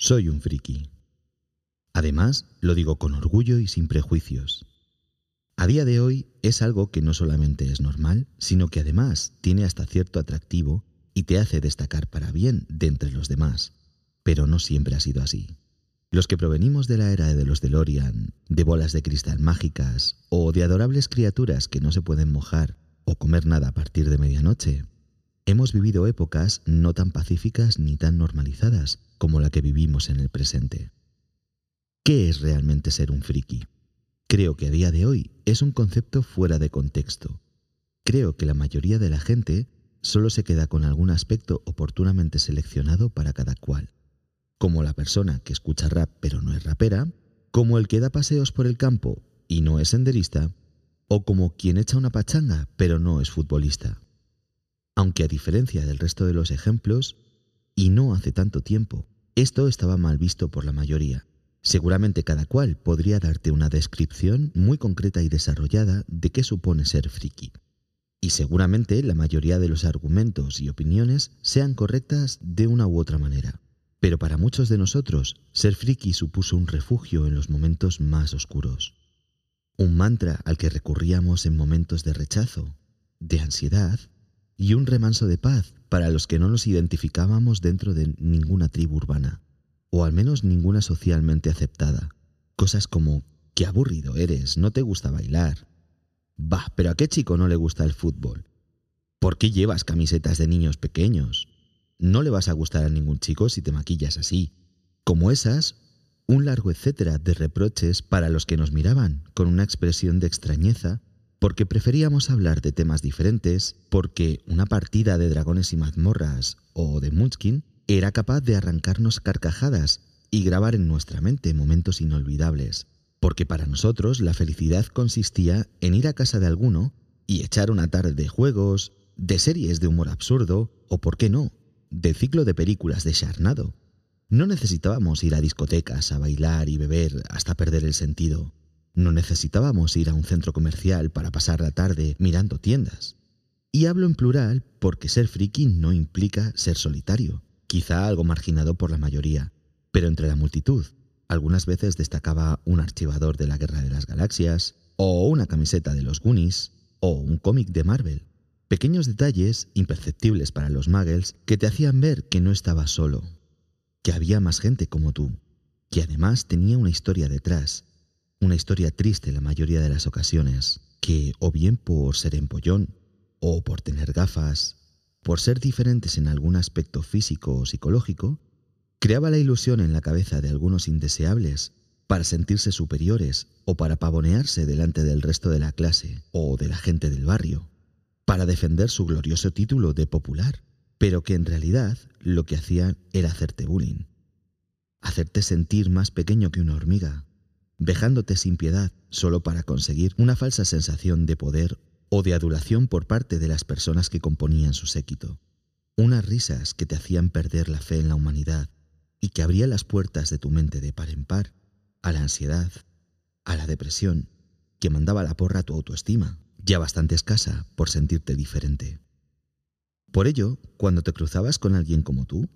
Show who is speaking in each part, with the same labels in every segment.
Speaker 1: Soy un friki. Además, lo digo con orgullo y sin prejuicios. A día de hoy es algo que no solamente es normal, sino que además tiene hasta cierto atractivo y te hace destacar para bien de entre los demás. Pero no siempre ha sido así. Los que provenimos de la era de los DeLorean, de bolas de cristal mágicas o de adorables criaturas que no se pueden mojar o comer nada a partir de medianoche, hemos vivido épocas no tan pacíficas ni tan normalizadas como la que vivimos en el presente. ¿Qué es realmente ser un friki? Creo que a día de hoy es un concepto fuera de contexto. Creo que la mayoría de la gente solo se queda con algún aspecto oportunamente seleccionado para cada cual, como la persona que escucha rap pero no es rapera, como el que da paseos por el campo y no es senderista, o como quien echa una pachanga pero no es futbolista. Aunque a diferencia del resto de los ejemplos, y no hace tanto tiempo, esto estaba mal visto por la mayoría. Seguramente cada cual podría darte una descripción muy concreta y desarrollada de qué supone ser friki. Y seguramente la mayoría de los argumentos y opiniones sean correctas de una u otra manera. Pero para muchos de nosotros, ser friki supuso un refugio en los momentos más oscuros. Un mantra al que recurríamos en momentos de rechazo, de ansiedad y un remanso de paz para los que no nos identificábamos dentro de ninguna tribu urbana, o al menos ninguna socialmente aceptada. Cosas como, qué aburrido eres, no te gusta bailar, Bah, pero ¿a qué chico no le gusta el fútbol? ¿Por qué llevas camisetas de niños pequeños? No le vas a gustar a ningún chico si te maquillas así. Como esas, un largo etcétera de reproches para los que nos miraban con una expresión de extrañeza porque preferíamos hablar de temas diferentes, porque una partida de dragones y mazmorras o de Munchkin era capaz de arrancarnos carcajadas y grabar en nuestra mente momentos inolvidables porque para nosotros la felicidad consistía en ir a casa de alguno y echar una tarde de juegos, de series de humor absurdo o, por qué no, de ciclo de películas de charnado. No necesitábamos ir a discotecas a bailar y beber hasta perder el sentido. No necesitábamos ir a un centro comercial para pasar la tarde mirando tiendas. Y hablo en plural porque ser friki no implica ser solitario, quizá algo marginado por la mayoría, pero entre la multitud algunas veces destacaba un archivador de la Guerra de las Galaxias, o una camiseta de los Goonies, o un cómic de Marvel. Pequeños detalles, imperceptibles para los muggles, que te hacían ver que no estabas solo, que había más gente como tú, que además tenía una historia detrás, una historia triste la mayoría de las ocasiones, que o bien por ser empollón, o por tener gafas, por ser diferentes en algún aspecto físico o psicológico, creaba la ilusión en la cabeza de algunos indeseables para sentirse superiores o para pavonearse delante del resto de la clase o de la gente del barrio, para defender su glorioso título de popular, pero que en realidad lo que hacían era hacerte bullying, hacerte sentir más pequeño que una hormiga, vejándote sin piedad solo para conseguir una falsa sensación de poder o de adulación por parte de las personas que componían su séquito. Unas risas que te hacían perder la fe en la humanidad y que abría las puertas de tu mente de par en par a la ansiedad, a la depresión, que mandaba la porra a tu autoestima, ya bastante escasa por sentirte diferente. Por ello, cuando te cruzabas con alguien como tú,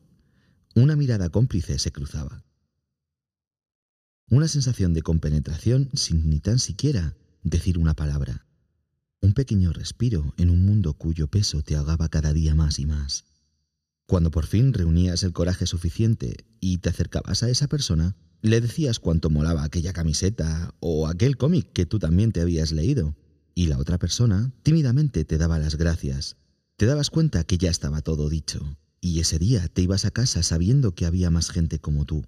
Speaker 1: una mirada cómplice se cruzaba. Una sensación de compenetración sin ni tan siquiera decir una palabra. Un pequeño respiro en un mundo cuyo peso te ahogaba cada día más y más. Cuando por fin reunías el coraje suficiente y te acercabas a esa persona, le decías cuánto molaba aquella camiseta o aquel cómic que tú también te habías leído, y la otra persona tímidamente te daba las gracias. Te dabas cuenta que ya estaba todo dicho, y ese día te ibas a casa sabiendo que había más gente como tú,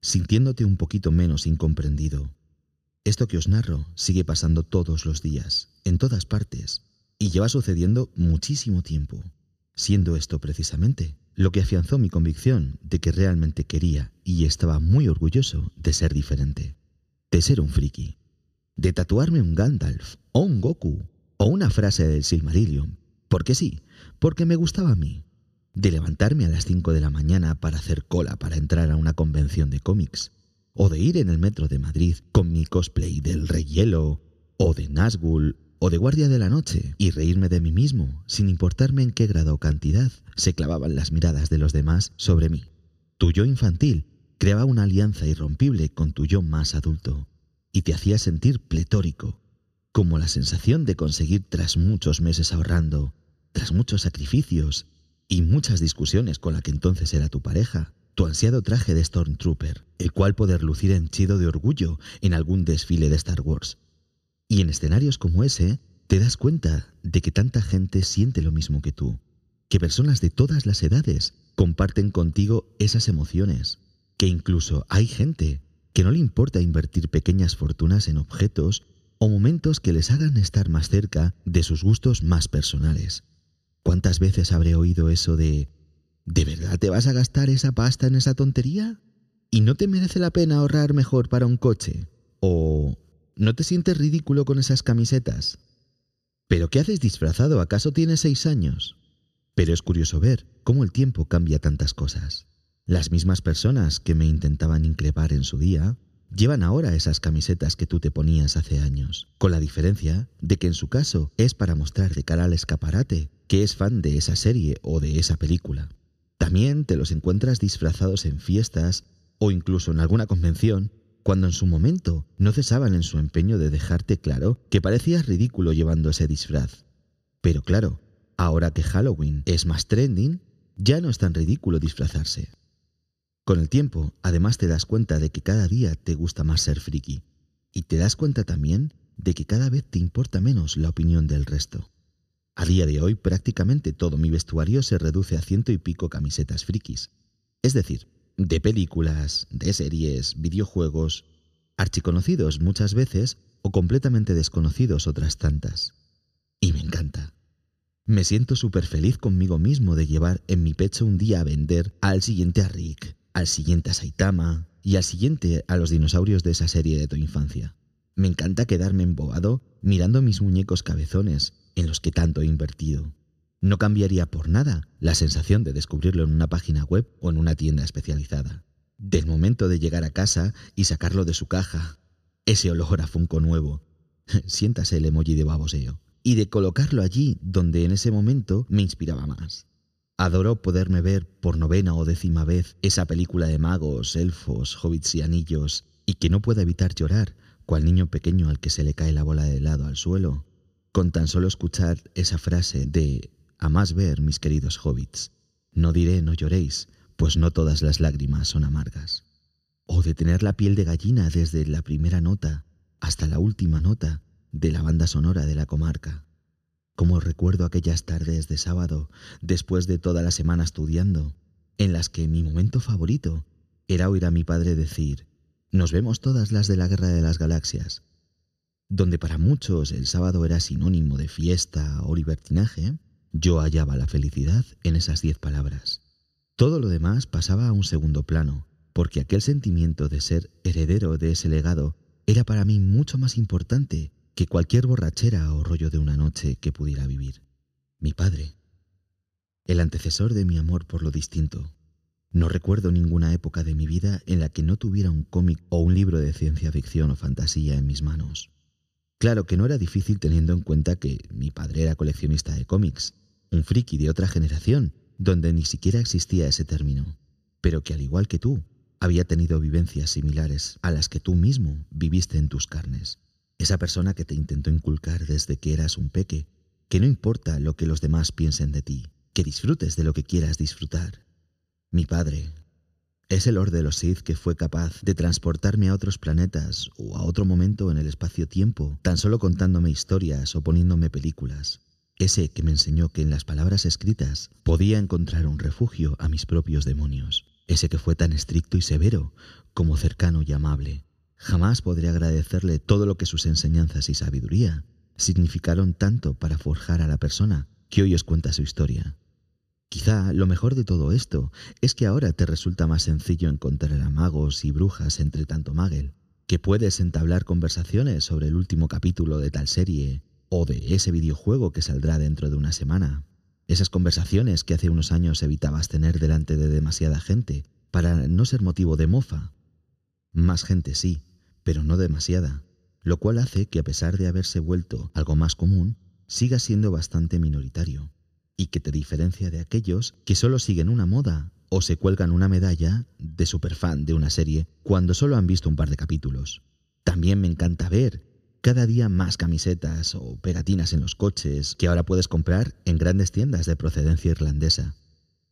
Speaker 1: sintiéndote un poquito menos incomprendido. Esto que os narro sigue pasando todos los días, en todas partes, y lleva sucediendo muchísimo tiempo siendo esto precisamente lo que afianzó mi convicción de que realmente quería y estaba muy orgulloso de ser diferente, de ser un friki, de tatuarme un Gandalf o un Goku o una frase del Silmarillion, porque sí, porque me gustaba a mí, de levantarme a las 5 de la mañana para hacer cola para entrar a una convención de cómics, o de ir en el metro de Madrid con mi cosplay del Rey Hielo, o de Nazgûl o de guardia de la noche y reírme de mí mismo, sin importarme en qué grado o cantidad se clavaban las miradas de los demás sobre mí. Tu yo infantil creaba una alianza irrompible con tu yo más adulto y te hacía sentir pletórico, como la sensación de conseguir tras muchos meses ahorrando, tras muchos sacrificios y muchas discusiones con la que entonces era tu pareja, tu ansiado traje de Stormtrooper, el cual poder lucir henchido de orgullo en algún desfile de Star Wars. Y en escenarios como ese, te das cuenta de que tanta gente siente lo mismo que tú, que personas de todas las edades comparten contigo esas emociones, que incluso hay gente que no le importa invertir pequeñas fortunas en objetos o momentos que les hagan estar más cerca de sus gustos más personales. ¿Cuántas veces habré oído eso de ¿De verdad te vas a gastar esa pasta en esa tontería? ¿Y no te merece la pena ahorrar mejor para un coche? ¿O no te sientes ridículo con esas camisetas? ¿Pero qué haces disfrazado? ¿Acaso tienes seis años? Pero es curioso ver cómo el tiempo cambia tantas cosas. Las mismas personas que me intentaban increpar en su día llevan ahora esas camisetas que tú te ponías hace años, con la diferencia de que en su caso es para mostrar de cara al escaparate que es fan de esa serie o de esa película. También te los encuentras disfrazados en fiestas o incluso en alguna convención, cuando en su momento no cesaban en su empeño de dejarte claro que parecías ridículo llevando ese disfraz. Pero claro, ahora que Halloween es más trending, ya no es tan ridículo disfrazarse. Con el tiempo, además te das cuenta de que cada día te gusta más ser friki, y te das cuenta también de que cada vez te importa menos la opinión del resto. A día de hoy prácticamente todo mi vestuario se reduce a ciento y pico camisetas frikis. Es decir, de películas, de series, videojuegos, archiconocidos muchas veces o completamente desconocidos otras tantas. Y me encanta. Me siento súper feliz conmigo mismo de llevar en mi pecho un día a vender al siguiente a Rick, al siguiente a Saitama y al siguiente a los dinosaurios de esa serie de tu infancia. Me encanta quedarme embobado mirando mis muñecos cabezones en los que tanto he invertido. No cambiaría por nada la sensación de descubrirlo en una página web o en una tienda especializada. Del momento de llegar a casa y sacarlo de su caja, ese olor a Funko nuevo, siéntase el emoji de baboseo, y de colocarlo allí donde en ese momento me inspiraba más. Adoro poderme ver por novena o décima vez esa película de magos, elfos, hobbits y anillos, y que no pueda evitar llorar, cual niño pequeño al que se le cae la bola de helado al suelo, con tan solo escuchar esa frase de a más ver, mis queridos hobbits, no diré no lloréis, pues no todas las lágrimas son amargas. O de tener la piel de gallina desde la primera nota hasta la última nota de la banda sonora de la comarca. Como recuerdo aquellas tardes de sábado, después de toda la semana estudiando, en las que mi momento favorito era oír a mi padre decir, nos vemos todas las de la Guerra de las Galaxias, donde para muchos el sábado era sinónimo de fiesta o libertinaje, yo hallaba la felicidad en esas diez palabras. Todo lo demás pasaba a un segundo plano, porque aquel sentimiento de ser heredero de ese legado era para mí mucho más importante que cualquier borrachera o rollo de una noche que pudiera vivir. Mi padre, el antecesor de mi amor por lo distinto. No recuerdo ninguna época de mi vida en la que no tuviera un cómic o un libro de ciencia ficción o fantasía en mis manos. Claro que no era difícil teniendo en cuenta que mi padre era coleccionista de cómics, un friki de otra generación, donde ni siquiera existía ese término, pero que al igual que tú, había tenido vivencias similares a las que tú mismo viviste en tus carnes. Esa persona que te intentó inculcar desde que eras un peque, que no importa lo que los demás piensen de ti, que disfrutes de lo que quieras disfrutar. Mi padre, es el Lord de los Sith que fue capaz de transportarme a otros planetas o a otro momento en el espacio-tiempo, tan solo contándome historias o poniéndome películas. Ese que me enseñó que en las palabras escritas podía encontrar un refugio a mis propios demonios. Ese que fue tan estricto y severo como cercano y amable. Jamás podré agradecerle todo lo que sus enseñanzas y sabiduría significaron tanto para forjar a la persona que hoy os cuenta su historia. Quizá lo mejor de todo esto es que ahora te resulta más sencillo encontrar a magos y brujas entre tanto magel, que puedes entablar conversaciones sobre el último capítulo de tal serie o de ese videojuego que saldrá dentro de una semana. Esas conversaciones que hace unos años evitabas tener delante de demasiada gente para no ser motivo de mofa. Más gente sí, pero no demasiada, lo cual hace que a pesar de haberse vuelto algo más común, siga siendo bastante minoritario y que te diferencia de aquellos que solo siguen una moda o se cuelgan una medalla de superfan de una serie cuando solo han visto un par de capítulos. También me encanta ver cada día más camisetas o pegatinas en los coches que ahora puedes comprar en grandes tiendas de procedencia irlandesa.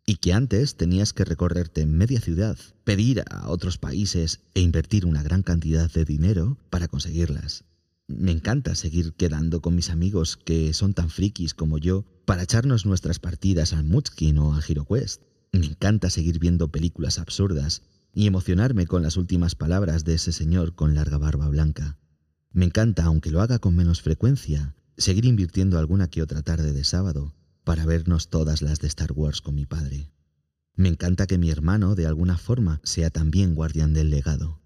Speaker 1: Y que antes tenías que recorrerte media ciudad, pedir a otros países e invertir una gran cantidad de dinero para conseguirlas. Me encanta seguir quedando con mis amigos que son tan frikis como yo para echarnos nuestras partidas al Mutskin o a HeroQuest. Me encanta seguir viendo películas absurdas y emocionarme con las últimas palabras de ese señor con larga barba blanca. Me encanta, aunque lo haga con menos frecuencia, seguir invirtiendo alguna que otra tarde de sábado para vernos todas las de Star Wars con mi padre. Me encanta que mi hermano, de alguna forma, sea también guardián del legado.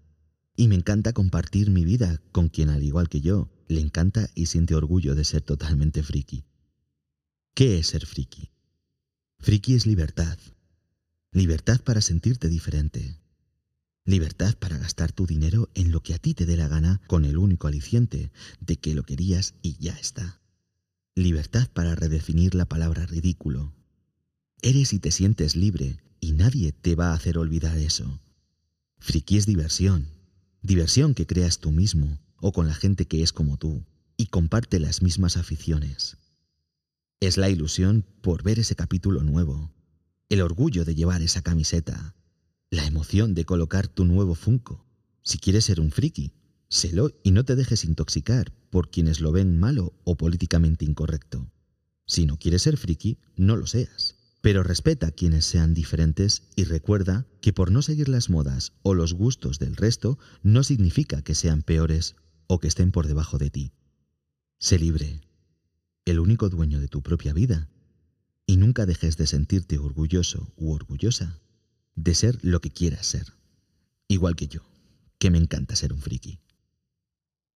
Speaker 1: Y me encanta compartir mi vida con quien, al igual que yo, le encanta y siente orgullo de ser totalmente friki. ¿Qué es ser friki? Friki es libertad. Libertad para sentirte diferente. Libertad para gastar tu dinero en lo que a ti te dé la gana con el único aliciente de que lo querías y ya está. Libertad para redefinir la palabra ridículo. Eres y te sientes libre y nadie te va a hacer olvidar eso. Friki es diversión. Diversión que creas tú mismo o con la gente que es como tú y comparte las mismas aficiones. Es la ilusión por ver ese capítulo nuevo, el orgullo de llevar esa camiseta, la emoción de colocar tu nuevo Funko. Si quieres ser un friki, sélo y no te dejes intoxicar por quienes lo ven malo o políticamente incorrecto. Si no quieres ser friki, no lo seas. Pero respeta a quienes sean diferentes y recuerda que por no seguir las modas o los gustos del resto no significa que sean peores o que estén por debajo de ti. Sé libre, el único dueño de tu propia vida, y nunca dejes de sentirte orgulloso u orgullosa de ser lo que quieras ser, igual que yo, que me encanta ser un friki.